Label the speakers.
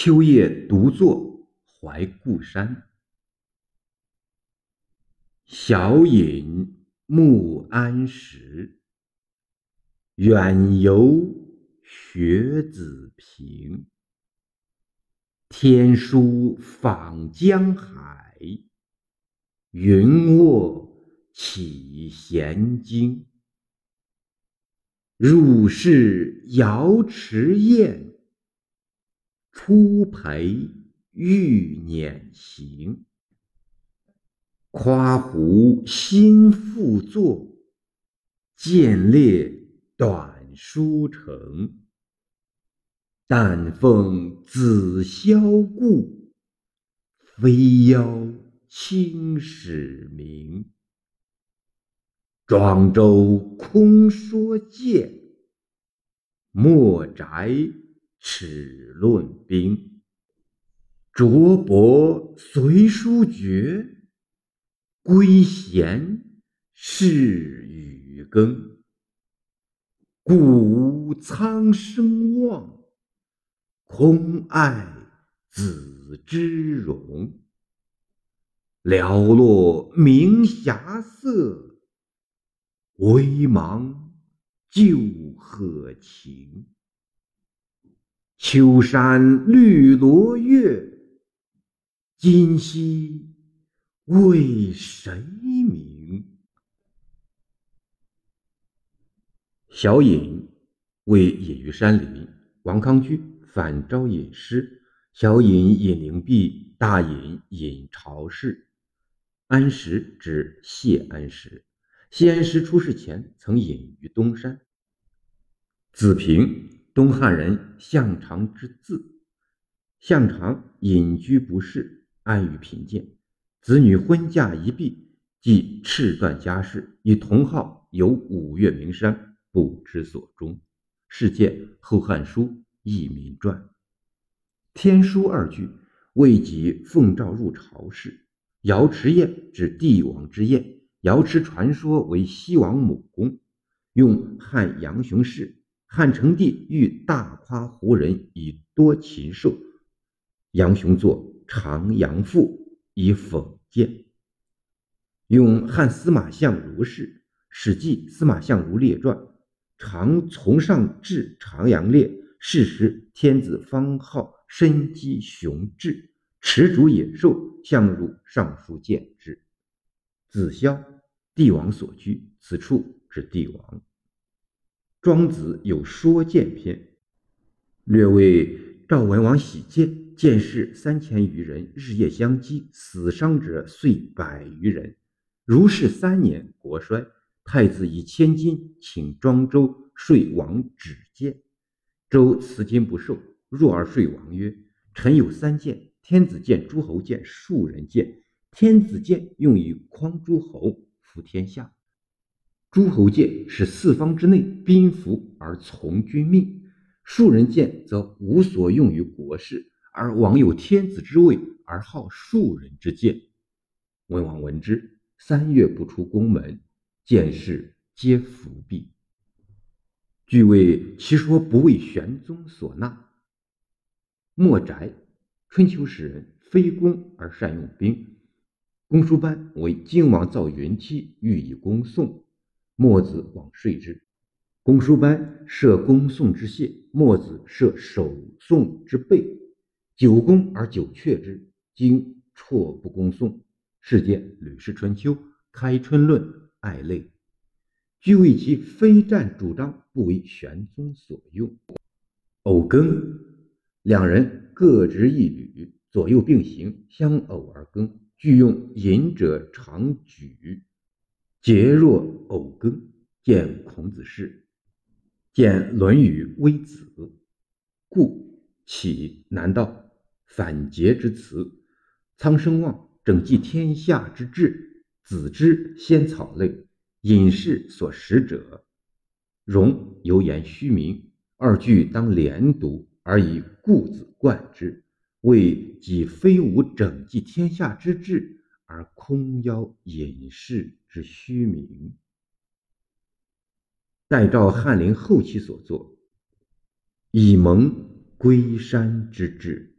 Speaker 1: 秋夜独坐怀故山，小隐慕安石。远游学子平，天书访江海，云卧起闲经。入室瑶池宴。初陪玉辇行，夸胡新复作，见列短书成。但奉子霄故，非邀青史名。庄周空说剑，莫宅。齿论兵，卓博随书绝，归闲是与耕。故无苍生望，空爱子之容。寥落明霞色，微茫旧鹤情。秋山绿罗月，今夕为谁明？小隐为隐于山林。王康居反招隐诗，小隐隐灵璧，大隐隐朝氏。安石指谢安石。谢安石出世前曾隐于东山。子平。东汉人向长之字，向长隐居不仕，安于贫贱，子女婚嫁一毕，即赤断家事，与同号游五岳名山，不知所终。是见《后汉书·佚名传》。天书二句未及奉诏入朝事。瑶池宴指帝王之宴，瑶池传说为西王母宫，用汉杨雄氏。汉成帝欲大夸胡人以多禽兽，杨雄作《长阳赋》以讽谏。用汉司马相如氏《史记·司马相如列传》，常从上至长阳列。是时天子方好身机雄志，持逐野兽，相如上书谏之。子萧，帝王所居，此处指帝王。庄子有说剑篇，略为赵文王喜剑，剑士三千余人，日夜相击，死伤者遂百余人。如是三年，国衰。太子以千金请庄周睡王止剑，周辞金不受。入而睡王曰：“臣有三剑，天子剑、诸侯剑、庶人剑。天子剑用以匡诸侯，服天下。”诸侯剑使四方之内宾服而从君命，庶人剑则无所用于国事，而王有天子之位而好庶人之剑。文王闻之，三月不出宫门，见事皆伏毙。据谓其说不为玄宗所纳。莫宅，春秋时人，非攻而善用兵。公输班为荆王造云梯，欲以攻宋。墨子往说之，公输班设攻宋之谢，墨子设守宋之备。久攻而久却之，今辍不攻宋。是见《吕氏春秋·开春论》爱类。据谓其非战主张，不为玄宗所用。偶耕，两人各执一履，左右并行，相偶而耕。具用隐者常举。节若偶耕，见孔子事，见《论语·微子》，故起难道反诘之辞。苍生望整济天下之志，子之先草类，隐士所识者，容犹言虚名。二句当连读，而以故字贯之，谓己非无整济天下之志。而空邀隐士是虚名，待照翰林后期所作，以蒙归山之志。